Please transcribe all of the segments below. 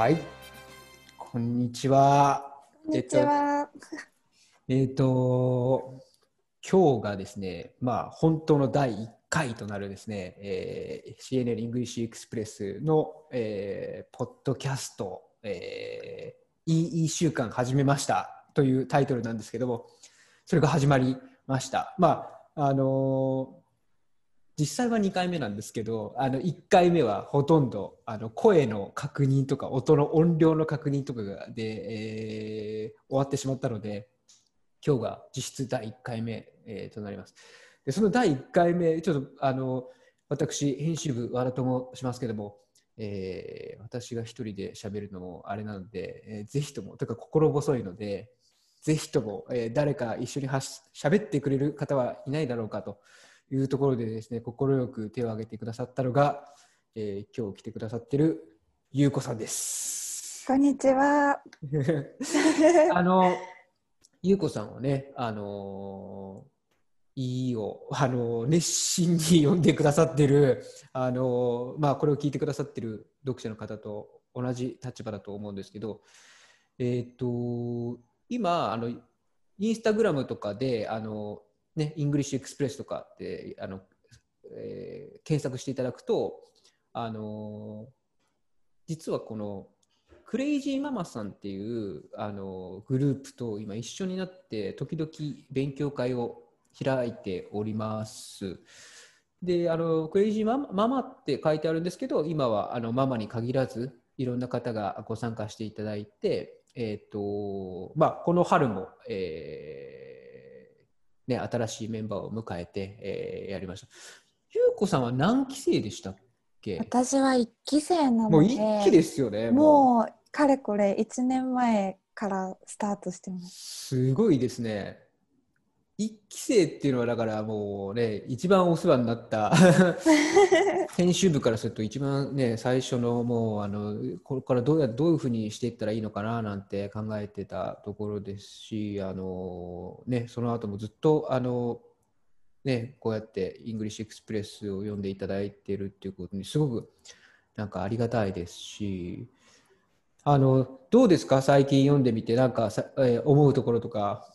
はい。こんにちは。こんにちは。えっ、と、今日がですね、まあ、本当の第1回となるですね、えー CNN English Express の、えーポッドキャスト、えー、 EE習慣始めましたというタイトルなんですけども、それが始まりました。まあ、あのー実際は2回目なんですけどあの1回目はほとんどあの声の確認とか音の音量の確認とかで、えー終わってしまったので今日が実質第1回目、えーとなります。でその第1回目ちょっとあの私編集部和田と申しますけども、えー私が一人で喋るのもあれなので、えーぜひともというか心細いのでぜひとも、えー誰か一緒にはし喋ってくれる方はいないだろうかというところでですね、快く手を挙げてくださったのが、えー今日来てくださってるゆうこさんです。こんにちは。あの、ゆうこさんはね、あの EE を、あの熱心に読んでくださってる、あのまあ、これを聞いてくださってる読者の方と同じ立場だと思うんですけど、えっ、と、今、あの、インスタグラムとかで、あの、ね、 English Express とかって、あの、えー検索していただくと、あの実はこの、クレイジーママさんっていうあのグループと今一緒になって時々勉強会を開いております。で、あのクレイジーママママって書いてあるんですけど、今はあのママに限らずいろんな方がご参加していただいて、えっ、と、まあ、この春も、えーね、新しいメンバーを迎えて、えーやりました。ゆうこさんは何期生でしたっけ？私は一期生なもうので、一期ですよね。もうかれこれ1年前からスタートしてます。すごいですね。一期生っていうのはだからもうね一番お世話になった 編集部からすると一番ね最初のもうあのこれからどうやどういうふうにしていったらいいのかななんて考えてたところですしあのねその後もずっとあのねこうやって English Express を読んでいただいているっていうことにすごくなんかありがたいですしあのどうですか？最近読んでみてなんかさ、えー思うところとか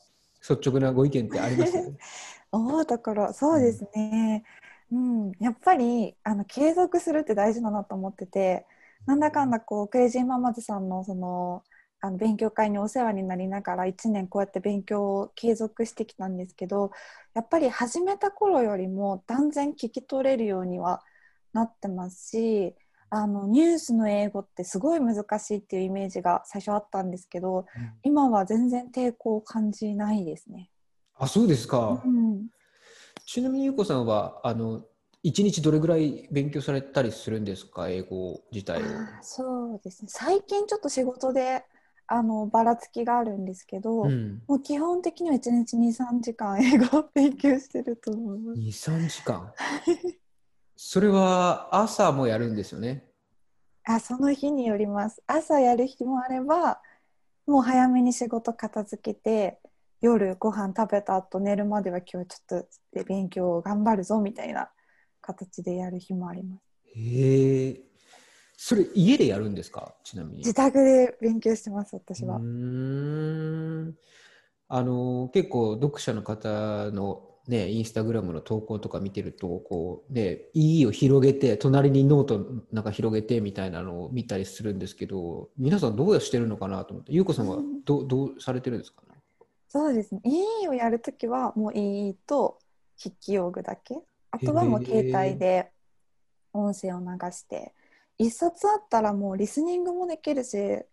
率直なご意見ってあります？思うところそうですね、うん。やっぱりあの継続するって大事だなと思っててなんだかんだこうクレイジーママズさんのそのあの勉強会にお世話になりながら1年こうやって勉強を継続してきたんですけどやっぱり始めた頃よりも断然聞き取れるようにはなってますしあのニュースの英語ってすごい難しいっていうイメージが最初あったんですけど今は全然抵抗を感じないですね。あそうですか、うん。ちなみにゆうこさんはあの一日どれぐらい勉強されたりするんですか？英語自体を。そうですね。最近ちょっと仕事であのばらつきがあるんですけど、うん、もう基本的には1日23時間英語を勉強してると思います。23時間？それは朝もやるんですよね？あその日によります朝やる日もあればもう早めに仕事片付けて夜ご飯食べた後寝るまでは今日はちょっと勉強を頑張るぞみたいな形でやる日もありますへえ。それ家でやるんですか？ちなみに。自宅で勉強してます私はうーんあの結構読者の方のねインスタグラムの投稿とか見てるとこうね EE を広げて隣にノートなんか広げてみたいなのを見たりするんですけど皆さんどうやしてるのかなと思ってゆうこさんはどうどうされてるんですかね？そうですね。EE をやるときはもう EE と筆記用具だけ。あとはもう携帯で音声を流して。一冊あったらもうリスニングもできるしシ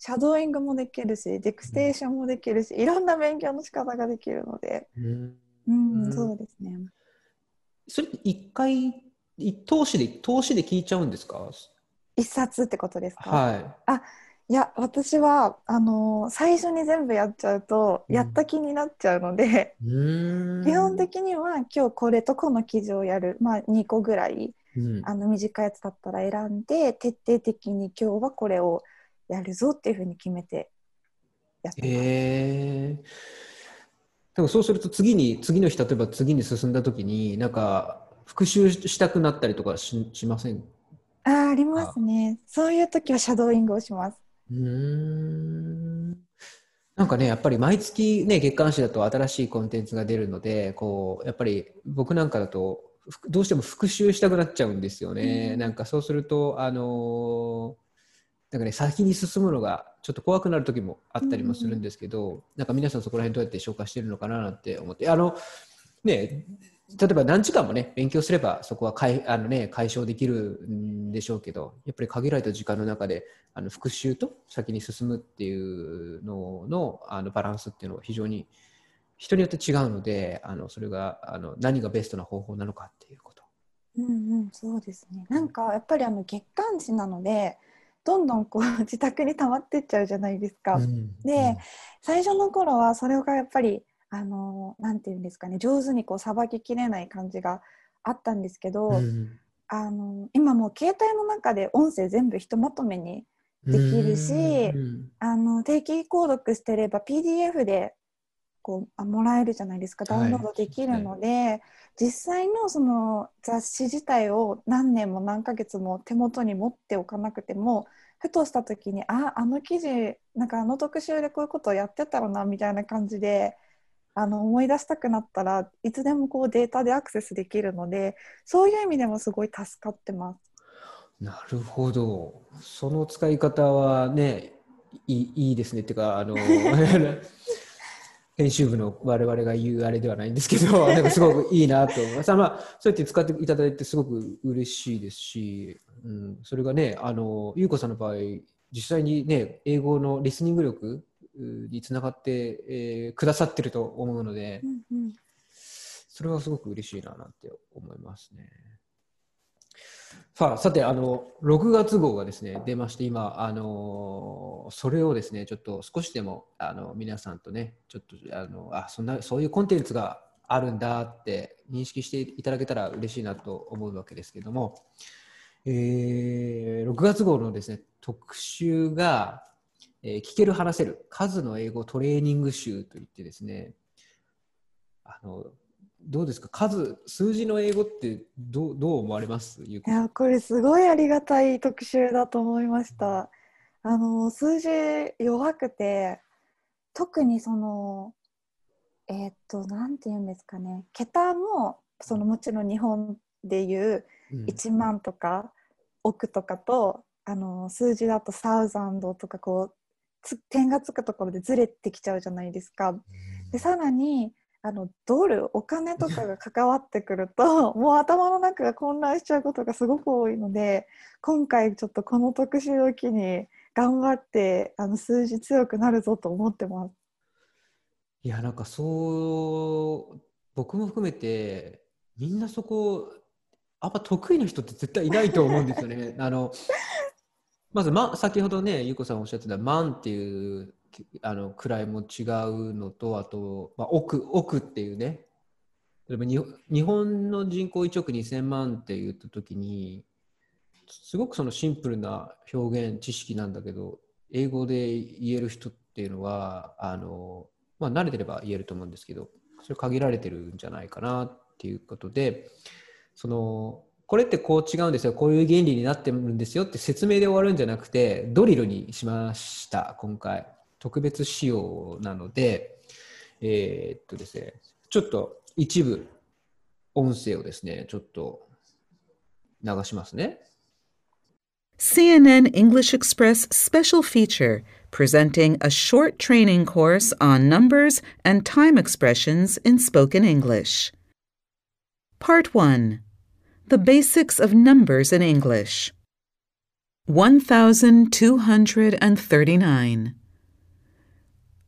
ャドーイングもできるしディクステーションもできるしいろんな勉強の仕方ができるので。うんうん、うん。そうですね。それって一回い通しで通しで聞いちゃうんですか？一冊ってことですか、はい。や私はあのー最初に全部やっちゃうとうん。やった気になっちゃうので、基本的には今日これとこの記事をやる、まあ、2個ぐらいうん。あの短いやつだったら選んで徹底的に今日はこれをやるぞっていうふうに決めてやってます。へえ。でもそうすると次に次の日例えば次に進んだ時になんか復習したくなったりとかししません？あありますね。そういう時はシャドーイングをします。うーんなんかね、やっぱり毎月ね、月刊誌だと新しいコンテンツが出るので、こう、やっぱり僕なんかだと、ふどうしても復習したくなっちゃうんですよね。うんなんかそうすると、あのーなんかね、先に進むのがちょっと怖くなる時もあったりもするんですけど、なんか皆さんそこら辺どうやって消化してるのかななんて思って、あの、ね、例えば何時間もね、勉強すればそこは解あの、ね、解消できるんでしょうけど、やっぱり限られた時間の中で、あの復習と先に進むっていうののあのバランスっていうのは非常に人によって違うので、あのそれがあの何がベストな方法なのかっていうこと。うんうん、そうですね。なんかやっぱりあの月刊誌なので、どんどんこう自宅に溜まってっちゃうじゃないですか。うん。で最初の頃はそれがやっぱりあのなんていうんですかね、上手にこうさばききれない感じがあったんですけど、うん。あの今もう携帯の中で音声全部ひとまとめにできるしうん。あの定期購読してれば PDF でこうあもらえるじゃないですか。ダウンロードできるので、実際のその雑誌自体を何年も何ヶ月も手元に持っておかなくてもふとした時にああの記事なんかあの特集でこういうことをやってたろなみたいな感じであの思い出したくなったらいつでもこうデータでアクセスできるのでそういう意味でもすごい助かってます。なるほど。その使い方はね、いいいいですね。っていうか、あの、編集部の我々が言うあれではないんですけど、なんかすごくいいなと思います。まあ、そうやって使っていただいてすごく嬉しいですし、うん、それがね、あの、ゆうこさんの場合、実際にね、英語のリスニング力うにつながって、えーくださってると思うのでう、んうんそれはすごく嬉しいななんて思いますね。さあ、さて、あの、6月号がですね、出まして、今、あの、それをですね、ちょっと少しでも、あの、皆さんとね、ちょっと、あの、あ、そんな、そういうコンテンツがあるんだって認識していただけたら嬉しいなと思うわけですけども、えー6月号のですね、特集が、えー聞ける話せる数の英語トレーニング集といってですね、あの、どうですか？数、数字の英語ってどうどう思われます？いやこれすごいありがたい特集だと思いました。あの数字弱くて特にそのえーっとなんて言うんですかね。桁もそのもちろん日本でいううん。1万とか億とかとあの数字だとサウザンドとかこうつ点がつくところでずれてきちゃうじゃないですか。でさらにあのドルお金とかが関わってくると もう頭の中が混乱しちゃうことがすごく多いので今回ちょっとこの特集を機に頑張ってあの数字強くなるぞと思ってます。いや、なんかそう、僕も含めて、みんなそこ、あんま得意な人って絶対いないと思うんですよね。あの、まず、ま、先ほどね、ゆうこさんおっしゃってた万っていうあの位も違うのと、あと、まあ、億、億っていうね、例えば日本の人口1億2000万って言ったときに、すごくそのシンプルな表現、知識なんだけど、英語で言える人っていうのは、あの、まあ、慣れてれば言えると思うんですけど、それ限られてるんじゃないかなっていうことで、その、これってこう違うんですよ、こういう原理になってるんですよって説明で終わるんじゃなくて、ドリルにしました、今回。特別仕様なので、えーっとですね、ちょっと一部音声をですね、ちょっと流しますね。CNN English Express special feature presenting a short training course on numbers and time expressions in spoken English. Part 1 The Basics of Numbers in English 1239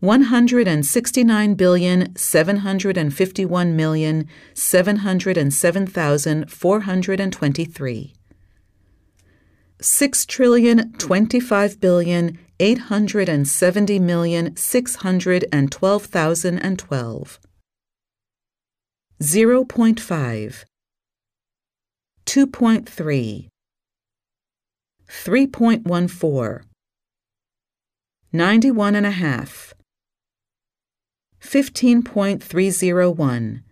One hundred and sixty-nine billion seven hundred and fifty-one million seven hundred and seven thousand four hundred and twenty-three. Six trillion twenty-five billion eight hundred and seventy million six hundred and twelve thousand and twelve. Zero point five. Two point three. Three point one four. Ninety-one and a half. and a half Fifteen point three zero one.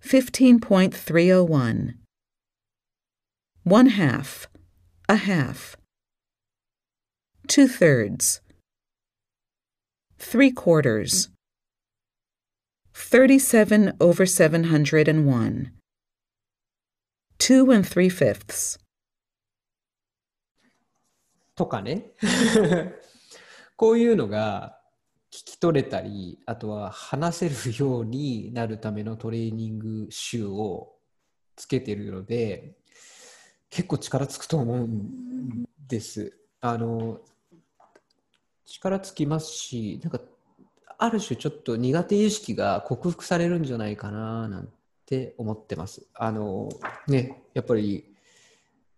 Fifteen point three oh one. One half. A half. Two thirds. Three quarters. Thirty-seven over seven hundred and one. Two and three fifths. とかねこういうのが聞き 取れたりあとは話せるようになるためのトレーニング集をつけてるので結構力つくと思うんです。あの力つきますしなんかある種ちょっと苦手意識が克服されるんじゃないかななんて思ってます。あのねやっぱり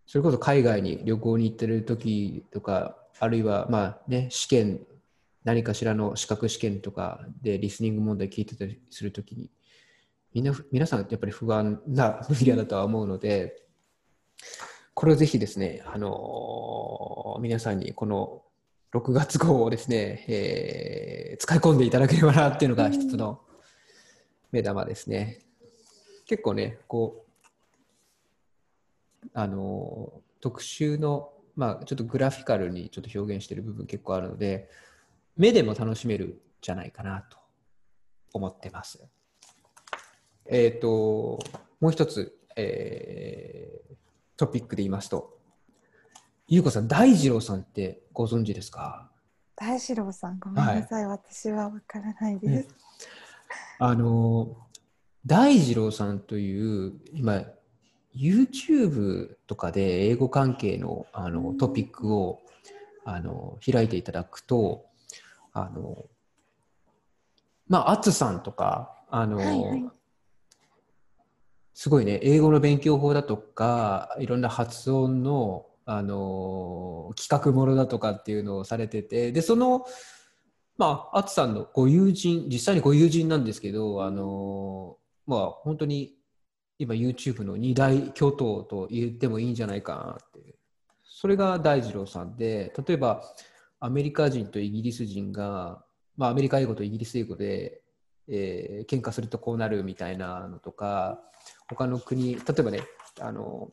それこそ海外に旅行に行ってる時とか、あるいはまあね、試験、何かしらの資格試験とかでリスニング問題聞いてたりするときに、みんな、皆さんやっぱり不安な分野だとは思うので、これをぜひですね、あのー皆さんにこの6月号をですね、えー使い込んでいただければなっていうのが一つの目玉ですね。結構ね、こう、あの特集の、まあ、ちょっとグラフィカルにちょっと表現している部分結構あるので、目でも楽しめるんじゃないかなと思ってます。えっ、と、もう一つ、えートピックで言いますと、ゆうこさん、大二郎さんってご存知ですか？大志郎さん、ごめんなさい、私はわからないです。あの、大二郎さんという、今、YouTube とかで英語関係のあのトピックをあの開いていただくと、あの、まあ、アツさんとか、あの、はいはいすごいね、英語の勉強法だとか、いろんな発音の、あの、企画ものだとかっていうのをされてて、で、その、まあ、アツさんのご友人、実際にご友人なんですけど、あの、まあ、本当に今 YouTube の二大巨頭と言ってもいいんじゃないかなって。それが大二郎さんで、例えばアメリカ人とイギリス人が、まあ、アメリカ英語とイギリス英語で、えー喧嘩するとこうなるみたいなのとか、他の国、例えばね、あの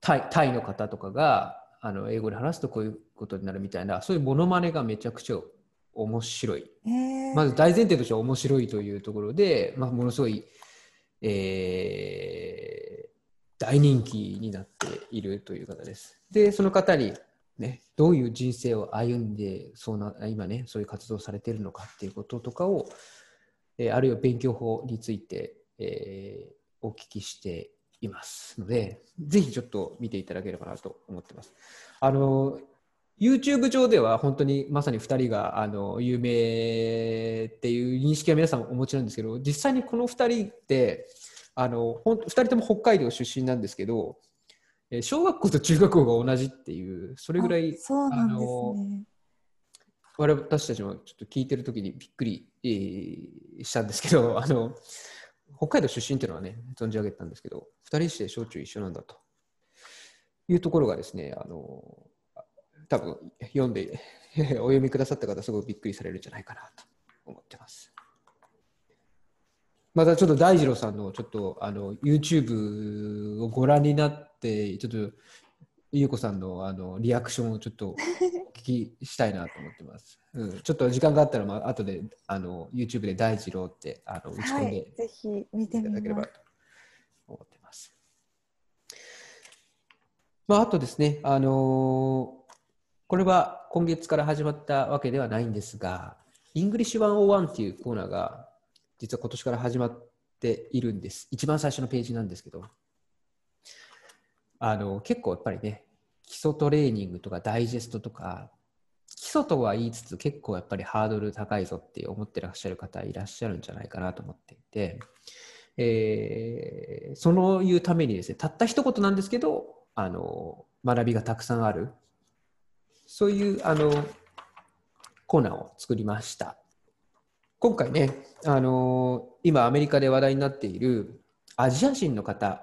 タイタイの方とかがあの英語で話すとこういうことになるみたいな、そういうモノマネがめちゃくちゃ面白い。えーまず大前提としては面白いというところで、まあ、ものすごい、えー大人気になっているという方です。で、その方に、ね、どういう人生を歩んでそうな、今ね、そういう活動をされてるのかっていうこととかを、えーあるいは勉強法について、えーお聞きしていますので、ぜひちょっと見ていただければなと思ってます。あの YouTube 上では本当にまさに2人があの有名っていう認識は皆さんお持ちなんですけど実際にこの2人ってあのほん2人とも北海道出身なんですけど小学校と中学校が同じっていうそれぐらいあそうなんですね。我々私たちもちょっと聞いてる時にびっくり、えーしたんですけど あの北海道出身っていうのはね存じ上げてたんですけど2人して小中一緒なんだというところがですねあの多分読んで お読みくださった方すごいびっくりされるんじゃないかなと思ってます。またちょっと大二郎さんのちょっとあの YouTube をご覧になってちょっとゆうこさんのあのリアクションをちょっとお聞きしたいなと思ってます。うん、ちょっと時間があったら、まあ後であの YouTube で大二郎ってあの打ち込んではい、ぜひ見ていただければと。思ってます。まあ、あとですね、あのーこれは今月から始まったわけではないんですが、English 101っていうコーナーが実は今年から始まっているんです。一番最初のページなんですけど、あの結構やっぱりね、基礎トレーニングとかダイジェストとか、基礎とは言いつつ結構やっぱりハードル高いぞって思ってらっしゃる方いらっしゃるんじゃないかなと思っていて、えー、そのいうためにですね、たった一言なんですけど、あの学びがたくさんある、そういうあのコーナーを作りました。今回ね、あの今アメリカで話題になっているアジア人の方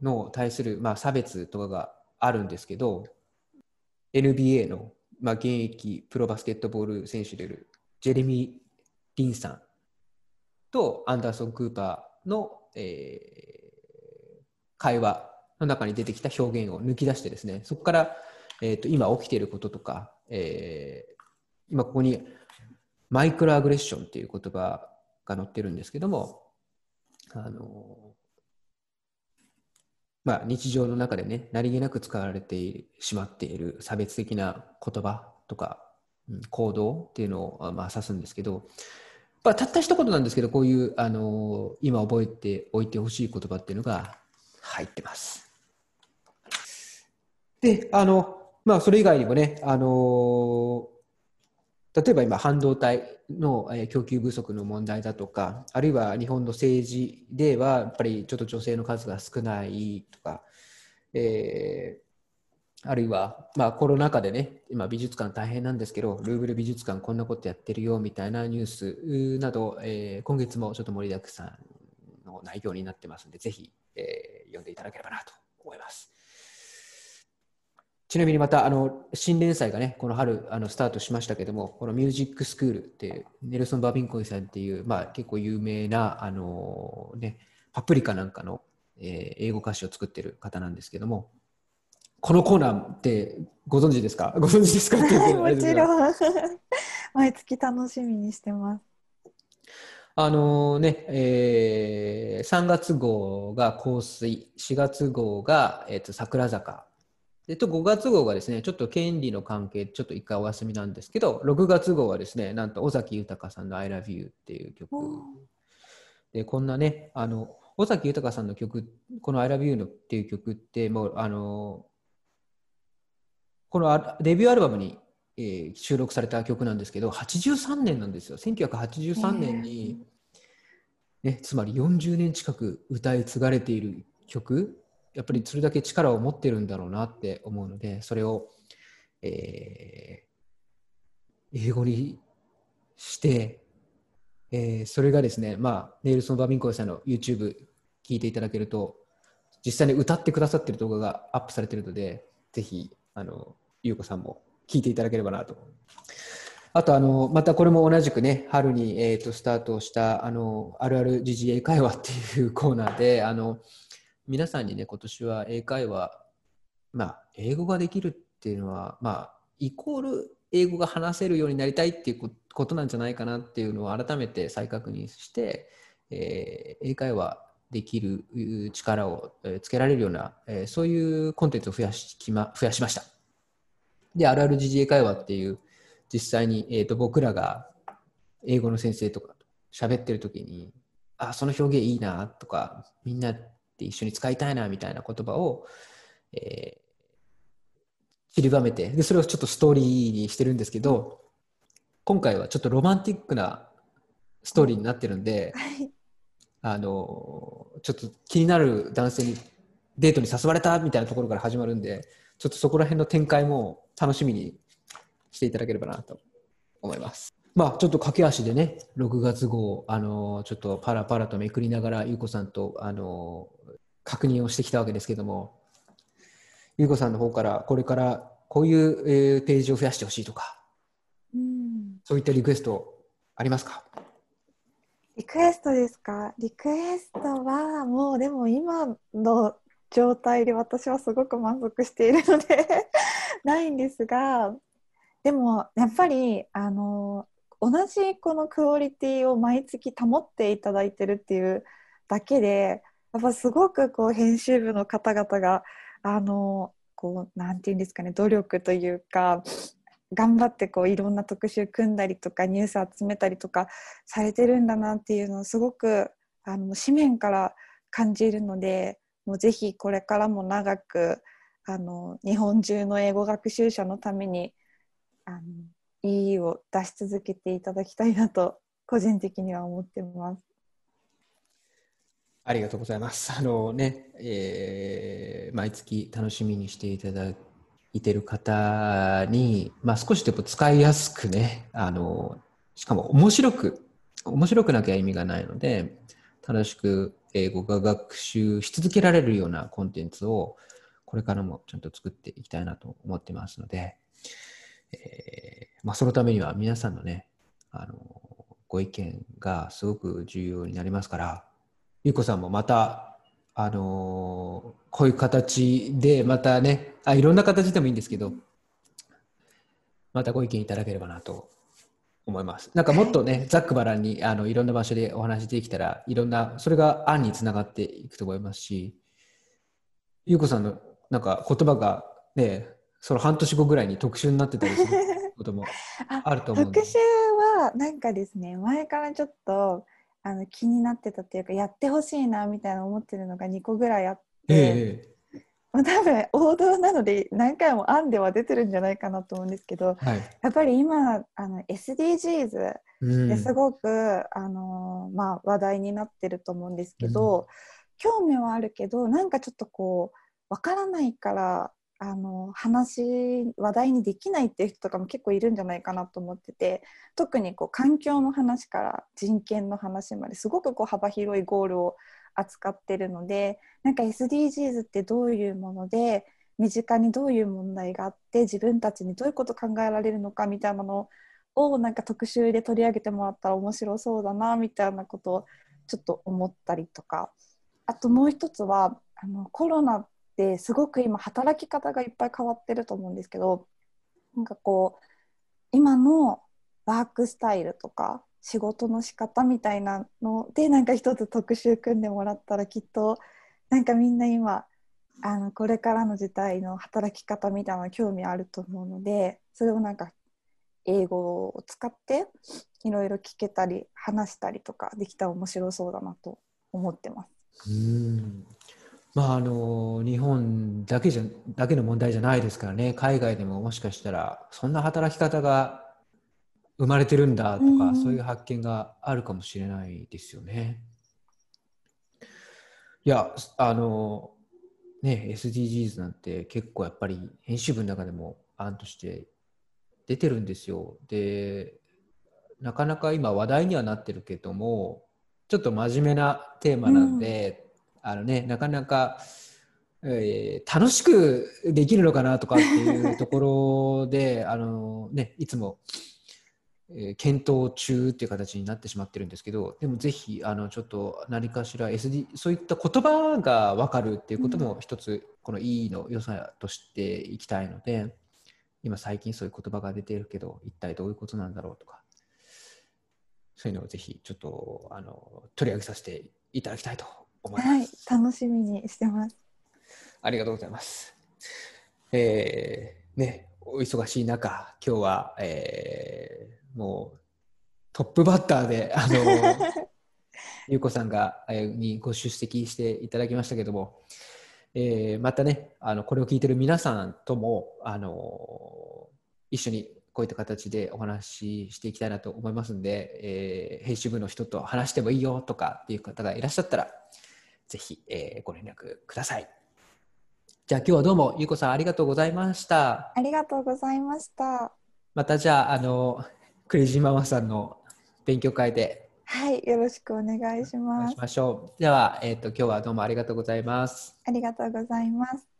の対する、まあ、差別とかがあるんですけど、NBA の、まあ、現役プロバスケットボール選手であるジェレミー・リンさんとアンダーソン・クーパーの、えー、会話の中に出てきた表現を抜き出してですね、そこから、えーと、今起きていることとか、えー、今ここにマイクロアグレッションっていう言葉が載ってるんですけども、あのまあ、日常の中でね、何気なく使われてしまっている差別的な言葉とか、行動っていうのを、まあ、指すんですけど、まあ、たった一言なんですけど、こういう、あの今覚えておいてほしい言葉っていうのが入ってます。で、あの、まあ、それ以外にもね、あの例えば今、半導体の供給不足の問題だとか、あるいは日本の政治ではやっぱりちょっと女性の数が少ないとか、えー、あるいは、まあ、コロナ禍でね、今美術館大変なんですけど、ルーブル美術館こんなことやってるよみたいなニュースなど、えー、今月もちょっと盛りだくさんの内容になってますので、ぜひ、えー、読んでいただければなと思います。ちなみにまたあの新連載がね、この春あのスタートしましたけども、このミュージックスクールっていう、ネルソン・バービンコイさんっていう、まあ、結構有名なあの、ね、パプリカなんかの、えー、英語歌詞を作ってる方なんですけども、このコーナーってご存知ですか？ご存知ですか？もちろん。毎月楽しみにしてます。あのね、えー、3月号が香水、4月号が、えーと桜坂、でと5月号がですね、ちょっと権利の関係、ちょっと一回お休みなんですけど、6月号はですね、なんと尾崎豊さんの I love you っていう曲。で、こんなね、あの、尾崎豊さんの曲、この I love you のっていう曲って、もう、あの、このデビューアルバムに、えー、収録された曲なんですけど、83年なんですよ。1983年に、ね、つまり40年近く歌い継がれている曲やっぱりそれだけ力を持ってるんだろうなって思うのでそれを、えー、英語にして、えー、それがですね、まあ、ネイルソン・バーミンコイさんの YouTube 聞いていただけると実際に歌ってくださってる動画がアップされてるのでぜひあのゆうこさんも聞いていただければなと。あとあの、またこれも同じくね、春に、えー、とスタートしたあのあるある GGA 会話っていうコーナーで、あの皆さんにね、今年は英会話、まあ、英語ができるっていうのは、まあ、イコール英語が話せるようになりたいっていうことなんじゃないかなっていうのを改めて再確認して、えー、英会話できる力をつけられるような、えー、そういうコンテンツを増やしき、ま、増やしました。で、あるある時事英会話っていう、実際に、えーと、僕らが英語の先生とかと喋ってる時に、あ、その表現いいなとか、みんなって一緒に使いたいなみたいな言葉を、えー、散りばめてでそれをちょっとストーリーにしてるんですけど今回はちょっとロマンティックなストーリーになってるんで、はい、あのちょっと気になる男性にデートに誘われたみたいなところから始まるんでちょっとそこら辺の展開も楽しみにしていただければなと思います。まあ、ちょっと駆け足でね、6月号、あのちょっとパラパラとめくりながら、ゆうこさんと、あの確認をしてきたわけですけども、ゆうこさんの方からこれからこういう、えー、ページを増やしてほしいとか、うん、そういったリクエストありますか？リクエストですか？リクエストはもうでも今の状態で私はすごく満足しているのでないんですがでもやっぱりあの同じこのクオリティを毎月保っていただいてるっていうだけでやっぱすごくこう編集部の方々があのこうなんていうんですかね努力というか頑張ってこういろんな特集組んだりとかニュース集めたりとかされてるんだなっていうのをすごくあの紙面から感じるのでもうぜひこれからも長くあの日本中の英語学習者のためにあのいいを出し続けていただきたいなと個人的には思ってます。ありがとうございます。あのね、えー、毎月楽しみにしていただいてる方に、まあ、少しでも使いやすくね、あのしかも面白く、面白くなきゃ意味がないので、楽しく英語が学習し続けられるようなコンテンツをこれからもちゃんと作っていきたいなと思ってますので、えー、まあ、そのためには皆さんのね、あのご意見がすごく重要になりますから、ゆうこさんもまた、あのこういう形でまたねあ、いろんな形でもいいんですけど、またご意見いただければなと思います。なんかもっとね、ざっくばらんにあのいろんな場所でお話できたら、いろんな、それが案につながっていくと思いますし、ゆうこさんのなんか言葉がね、その半年後ぐらいに特集になってたりすることも あると思う特集はなんかですね、前からちょっとあの気になってたっていうか、やってほしいなみたいな思ってるのが2個ぐらいあって、えー多分王道なので何回も案では出てるんじゃないかなと思うんですけど、はい、やっぱり今あの SDGs ですごく、うん、あのまあ、話題になってると思うんですけど、うん、興味はあるけどなんかちょっとこうわからないからあの話話題にできないっていう人とかも結構いるんじゃないかなと思ってて特にこう環境の話から人権の話まですごくこう幅広いゴールを扱ってるのでなんか SDGs ってどういうもので身近にどういう問題があって自分たちにどういうこと考えられるのかみたいなのをなんか特集で取り上げてもらったら面白そうだなみたいなことをちょっと思ったりとか。あともう一つはあのコロナってすごく今働き方がいっぱい変わってると思うんですけどなんかこう今のワークスタイルとか仕事の仕方みたいなのでなんか一つ特集組んでもらったらきっとなんかみんな今あのこれからの時代の働き方みたいな興味あると思うのでそれをなんか英語を使っていろいろ聞けたり話したりとかできたら面白そうだなと思ってます。うんまああの日本だけじゃだけの問題じゃないですからね海外でももしかしたらそんな働き方が生まれてるんだとか、うん、そういう発見があるかもしれないですよね。いや、あの、ね、SDGs なんて結構やっぱり編集部の中でも案として出てるんですよ。で、なかなか今話題にはなってるけども、ちょっと真面目なテーマなんで、うん、あのね、なかなか、えー、楽しくできるのかなとかっていうところで、あのね、いつもえー、検討中っていう形になってしまってるんですけどでもぜひあのちょっと何かしら SD そういった言葉が分かるっていうことも一つこの E の良さとしていきたいので今最近そういう言葉が出てるけど一体どういうことなんだろうとかそういうのをぜひちょっとあの取り上げさせていただきたいと思います。はい、楽しみにしてます。ありがとうございます。えー、ね、お忙しい中、今日は、えー、もうトップバッターで、あの、ゆうこさんが、えにご出席していただきましたけども、えー、またね、あの、これを聞いてる皆さんとも、あの、一緒にこういった形でお話ししていきたいなと思いますんで、えー、編集部の人と話してもいいよとかっていう方がいらっしゃったら、ぜひ、えー、ご連絡ください。じゃあ今日はどうもゆうこさんありがとうございました。ありがとうございました。またじゃああのクレイジーママさんの勉強会で。はい、よろしくお願いします。しましょう。では、えっ、ー、と、今日はどうもありがとうございます。ありがとうございます。